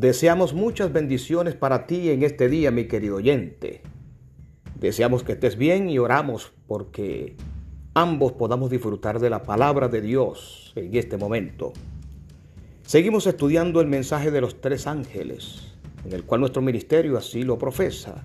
Deseamos muchas bendiciones para ti en este día, mi querido oyente. Deseamos que estés bien y oramos porque ambos podamos disfrutar de la palabra de Dios en este momento. Seguimos estudiando el mensaje de los tres ángeles, en el cual nuestro ministerio así lo profesa.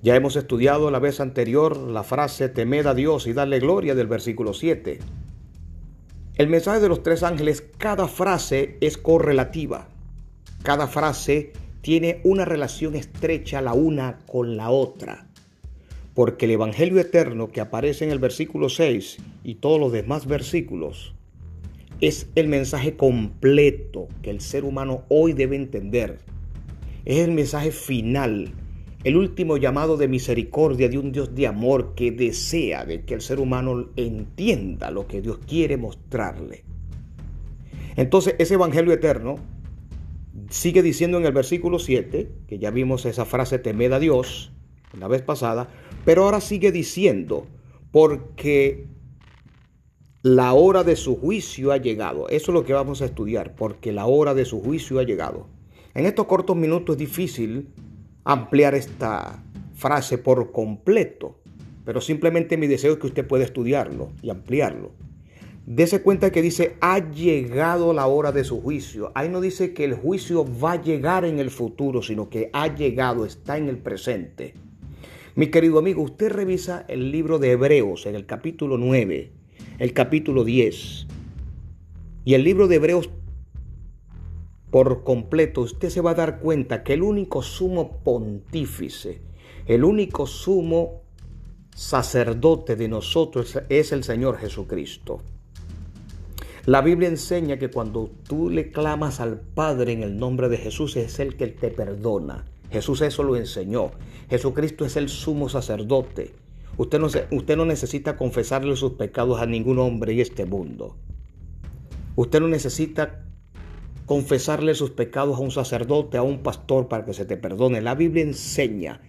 Ya hemos estudiado la vez anterior la frase temed a Dios y darle gloria del versículo 7. El mensaje de los tres ángeles, cada frase es correlativa. Cada frase tiene una relación estrecha la una con la otra. Porque el Evangelio eterno que aparece en el versículo 6 y todos los demás versículos es el mensaje completo que el ser humano hoy debe entender. Es el mensaje final, el último llamado de misericordia de un Dios de amor que desea de que el ser humano entienda lo que Dios quiere mostrarle. Entonces ese Evangelio eterno sigue diciendo en el versículo 7, que ya vimos esa frase temed a Dios la vez pasada, pero ahora sigue diciendo, porque la hora de su juicio ha llegado. Eso es lo que vamos a estudiar, porque la hora de su juicio ha llegado. En estos cortos minutos es difícil ampliar esta frase por completo, pero simplemente mi deseo es que usted pueda estudiarlo y ampliarlo. Dese cuenta que dice, ha llegado la hora de su juicio. Ahí no dice que el juicio va a llegar en el futuro, sino que ha llegado, está en el presente. Mi querido amigo, usted revisa el libro de Hebreos en el capítulo 9, el capítulo 10. Y el libro de Hebreos por completo, usted se va a dar cuenta que el único sumo pontífice, el único sumo sacerdote de nosotros es el Señor Jesucristo. La Biblia enseña que cuando tú le clamas al Padre en el nombre de Jesús es el que te perdona. Jesús eso lo enseñó. Jesucristo es el sumo sacerdote. Usted no, usted no necesita confesarle sus pecados a ningún hombre en este mundo. Usted no necesita confesarle sus pecados a un sacerdote, a un pastor para que se te perdone. La Biblia enseña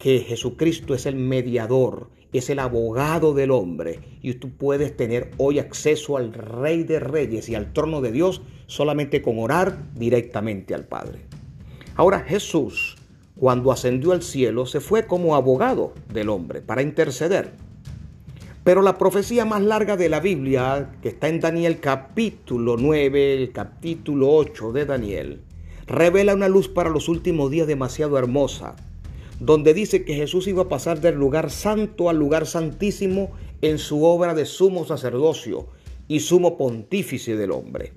que Jesucristo es el mediador es el abogado del hombre y tú puedes tener hoy acceso al Rey de Reyes y al trono de Dios solamente con orar directamente al Padre. Ahora Jesús, cuando ascendió al cielo, se fue como abogado del hombre para interceder. Pero la profecía más larga de la Biblia, que está en Daniel capítulo 9, el capítulo 8 de Daniel, revela una luz para los últimos días demasiado hermosa donde dice que Jesús iba a pasar del lugar santo al lugar santísimo en su obra de sumo sacerdocio y sumo pontífice del hombre.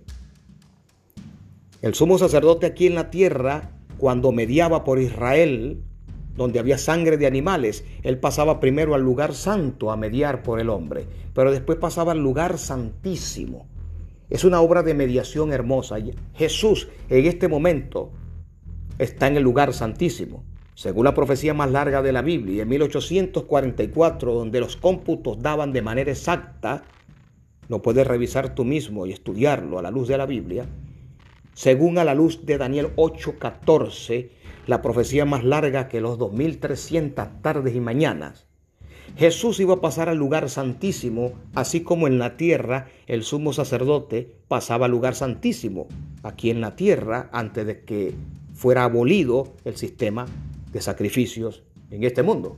El sumo sacerdote aquí en la tierra, cuando mediaba por Israel, donde había sangre de animales, él pasaba primero al lugar santo a mediar por el hombre, pero después pasaba al lugar santísimo. Es una obra de mediación hermosa. Jesús en este momento está en el lugar santísimo. Según la profecía más larga de la Biblia, en 1844, donde los cómputos daban de manera exacta, lo puedes revisar tú mismo y estudiarlo a la luz de la Biblia, según a la luz de Daniel 8:14, la profecía más larga que los 2300 tardes y mañanas, Jesús iba a pasar al lugar santísimo, así como en la tierra el sumo sacerdote pasaba al lugar santísimo, aquí en la tierra, antes de que fuera abolido el sistema de sacrificios en este mundo.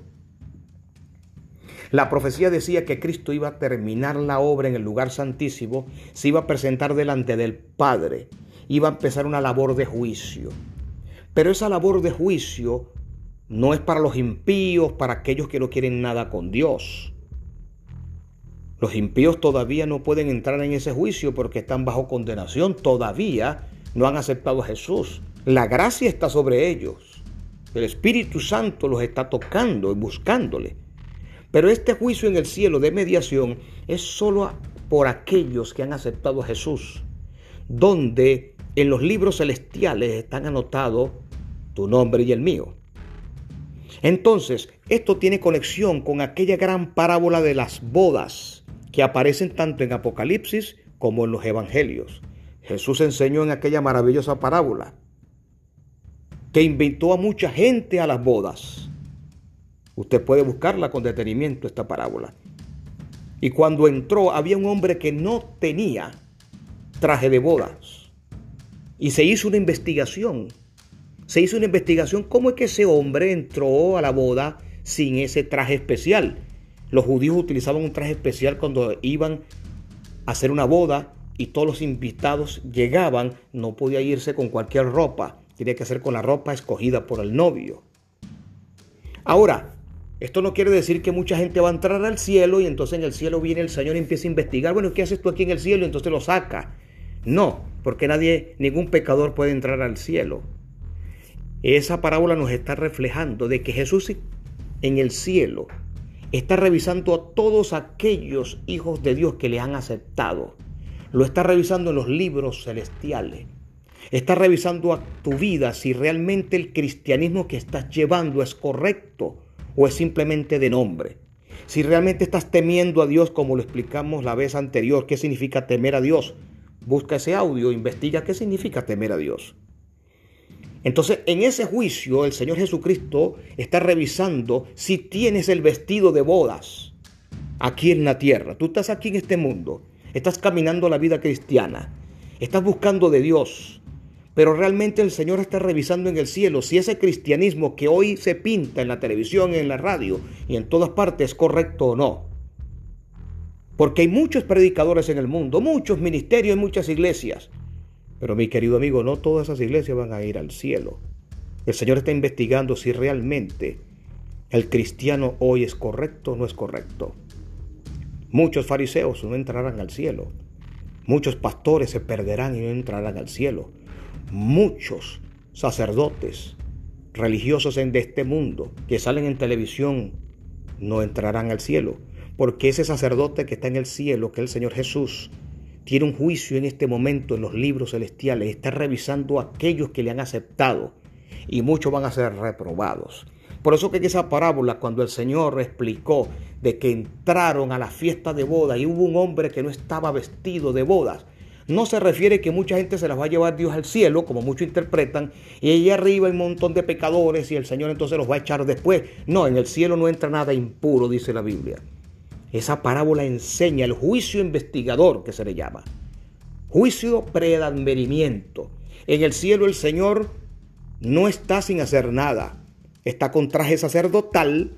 La profecía decía que Cristo iba a terminar la obra en el lugar santísimo, se iba a presentar delante del Padre, iba a empezar una labor de juicio. Pero esa labor de juicio no es para los impíos, para aquellos que no quieren nada con Dios. Los impíos todavía no pueden entrar en ese juicio porque están bajo condenación, todavía no han aceptado a Jesús. La gracia está sobre ellos. El Espíritu Santo los está tocando y buscándole. Pero este juicio en el cielo de mediación es solo por aquellos que han aceptado a Jesús, donde en los libros celestiales están anotados tu nombre y el mío. Entonces, esto tiene conexión con aquella gran parábola de las bodas que aparecen tanto en Apocalipsis como en los Evangelios. Jesús enseñó en aquella maravillosa parábola que invitó a mucha gente a las bodas. Usted puede buscarla con detenimiento, esta parábola. Y cuando entró había un hombre que no tenía traje de bodas. Y se hizo una investigación. Se hizo una investigación cómo es que ese hombre entró a la boda sin ese traje especial. Los judíos utilizaban un traje especial cuando iban a hacer una boda y todos los invitados llegaban, no podía irse con cualquier ropa, tenía que ser con la ropa escogida por el novio. Ahora, esto no quiere decir que mucha gente va a entrar al cielo y entonces en el cielo viene el Señor y empieza a investigar, bueno, ¿qué haces tú aquí en el cielo? Y entonces lo saca. No, porque nadie, ningún pecador puede entrar al cielo. Esa parábola nos está reflejando de que Jesús en el cielo está revisando a todos aquellos hijos de Dios que le han aceptado. Lo está revisando en los libros celestiales. Está revisando a tu vida si realmente el cristianismo que estás llevando es correcto o es simplemente de nombre. Si realmente estás temiendo a Dios como lo explicamos la vez anterior, ¿qué significa temer a Dios? Busca ese audio, investiga qué significa temer a Dios. Entonces, en ese juicio, el Señor Jesucristo está revisando si tienes el vestido de bodas aquí en la tierra. Tú estás aquí en este mundo, estás caminando la vida cristiana, estás buscando de Dios, pero realmente el Señor está revisando en el cielo si ese cristianismo que hoy se pinta en la televisión, en la radio y en todas partes es correcto o no. Porque hay muchos predicadores en el mundo, muchos ministerios muchas iglesias. Pero mi querido amigo, no todas esas iglesias van a ir al cielo. El Señor está investigando si realmente el cristiano hoy es correcto o no es correcto. Muchos fariseos no entrarán al cielo. Muchos pastores se perderán y no entrarán al cielo. Muchos sacerdotes religiosos de este mundo que salen en televisión no entrarán al cielo. Porque ese sacerdote que está en el cielo, que es el Señor Jesús, tiene un juicio en este momento en los libros celestiales, está revisando a aquellos que le han aceptado y muchos van a ser reprobados. Por eso que en esa parábola, cuando el Señor explicó de que entraron a la fiesta de boda y hubo un hombre que no estaba vestido de bodas, no se refiere que mucha gente se las va a llevar Dios al cielo, como muchos interpretan, y allí arriba hay un montón de pecadores y el Señor entonces los va a echar después. No, en el cielo no entra nada impuro, dice la Biblia. Esa parábola enseña el juicio investigador que se le llama. Juicio preadverimiento. En el cielo el Señor no está sin hacer nada. Está con traje sacerdotal,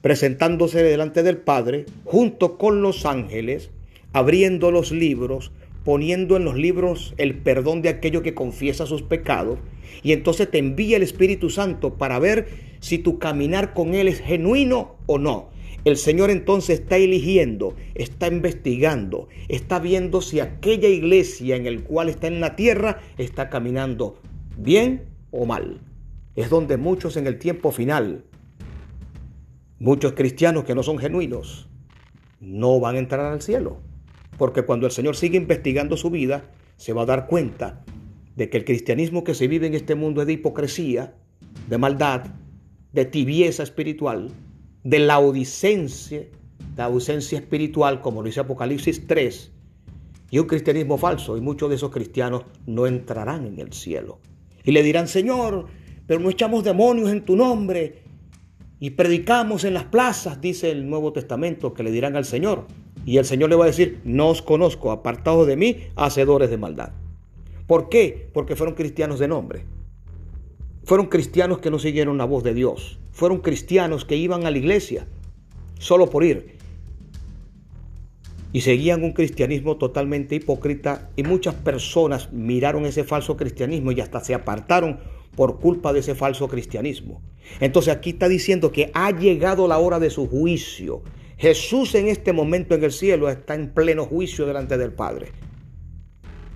presentándose delante del Padre, junto con los ángeles, abriendo los libros, poniendo en los libros el perdón de aquello que confiesa sus pecados, y entonces te envía el Espíritu Santo para ver si tu caminar con Él es genuino o no. El Señor entonces está eligiendo, está investigando, está viendo si aquella iglesia en el cual está en la tierra está caminando bien o mal. Es donde muchos en el tiempo final, muchos cristianos que no son genuinos, no van a entrar al cielo. Porque cuando el Señor sigue investigando su vida, se va a dar cuenta de que el cristianismo que se vive en este mundo es de hipocresía, de maldad, de tibieza espiritual, de la ausencia, la ausencia espiritual, como lo dice Apocalipsis 3, y un cristianismo falso, y muchos de esos cristianos no entrarán en el cielo. Y le dirán, Señor, pero no echamos demonios en tu nombre, y predicamos en las plazas, dice el Nuevo Testamento, que le dirán al Señor. Y el Señor le va a decir, no os conozco, apartados de mí, hacedores de maldad. ¿Por qué? Porque fueron cristianos de nombre. Fueron cristianos que no siguieron la voz de Dios. Fueron cristianos que iban a la iglesia solo por ir. Y seguían un cristianismo totalmente hipócrita y muchas personas miraron ese falso cristianismo y hasta se apartaron por culpa de ese falso cristianismo. Entonces aquí está diciendo que ha llegado la hora de su juicio. Jesús en este momento en el cielo está en pleno juicio delante del Padre.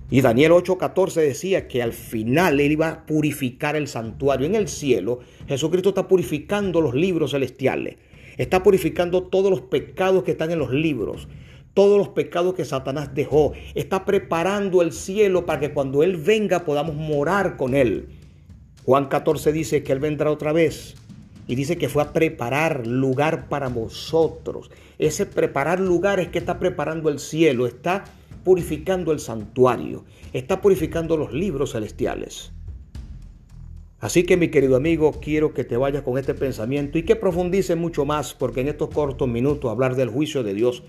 Y Daniel 8:14 decía que al final él iba a purificar el santuario. En el cielo, Jesucristo está purificando los libros celestiales. Está purificando todos los pecados que están en los libros. Todos los pecados que Satanás dejó. Está preparando el cielo para que cuando Él venga podamos morar con Él. Juan 14 dice que Él vendrá otra vez. Y dice que fue a preparar lugar para vosotros. Ese preparar lugar es que está preparando el cielo. Está purificando el santuario, está purificando los libros celestiales. Así que mi querido amigo, quiero que te vayas con este pensamiento y que profundice mucho más, porque en estos cortos minutos hablar del juicio de Dios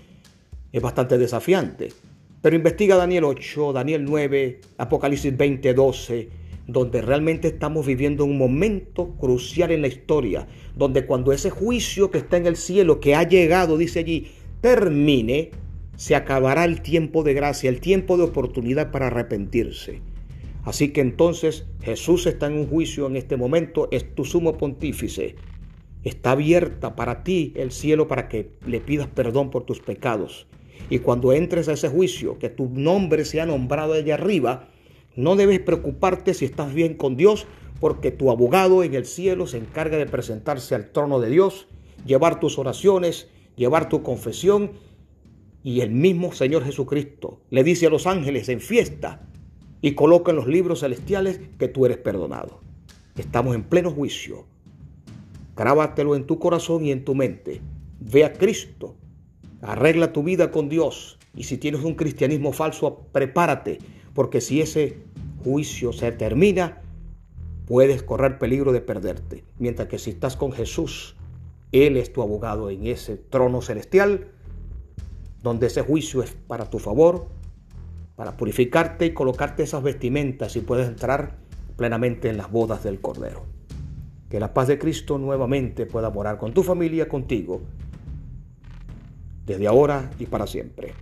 es bastante desafiante. Pero investiga Daniel 8, Daniel 9, Apocalipsis 20, 12, donde realmente estamos viviendo un momento crucial en la historia, donde cuando ese juicio que está en el cielo, que ha llegado, dice allí, termine, se acabará el tiempo de gracia, el tiempo de oportunidad para arrepentirse. Así que entonces Jesús está en un juicio en este momento, es tu sumo pontífice. Está abierta para ti el cielo para que le pidas perdón por tus pecados. Y cuando entres a ese juicio, que tu nombre sea nombrado allá arriba, no debes preocuparte si estás bien con Dios, porque tu abogado en el cielo se encarga de presentarse al trono de Dios, llevar tus oraciones, llevar tu confesión. Y el mismo Señor Jesucristo le dice a los ángeles en fiesta y coloca en los libros celestiales que tú eres perdonado. Estamos en pleno juicio. Grábatelo en tu corazón y en tu mente. Ve a Cristo. Arregla tu vida con Dios. Y si tienes un cristianismo falso, prepárate, porque si ese juicio se termina, puedes correr peligro de perderte. Mientras que si estás con Jesús, Él es tu abogado en ese trono celestial, donde ese juicio es para tu favor, para purificarte y colocarte esas vestimentas y puedes entrar plenamente en las bodas del Cordero. Que la paz de Cristo nuevamente pueda morar con tu familia, contigo, desde ahora y para siempre.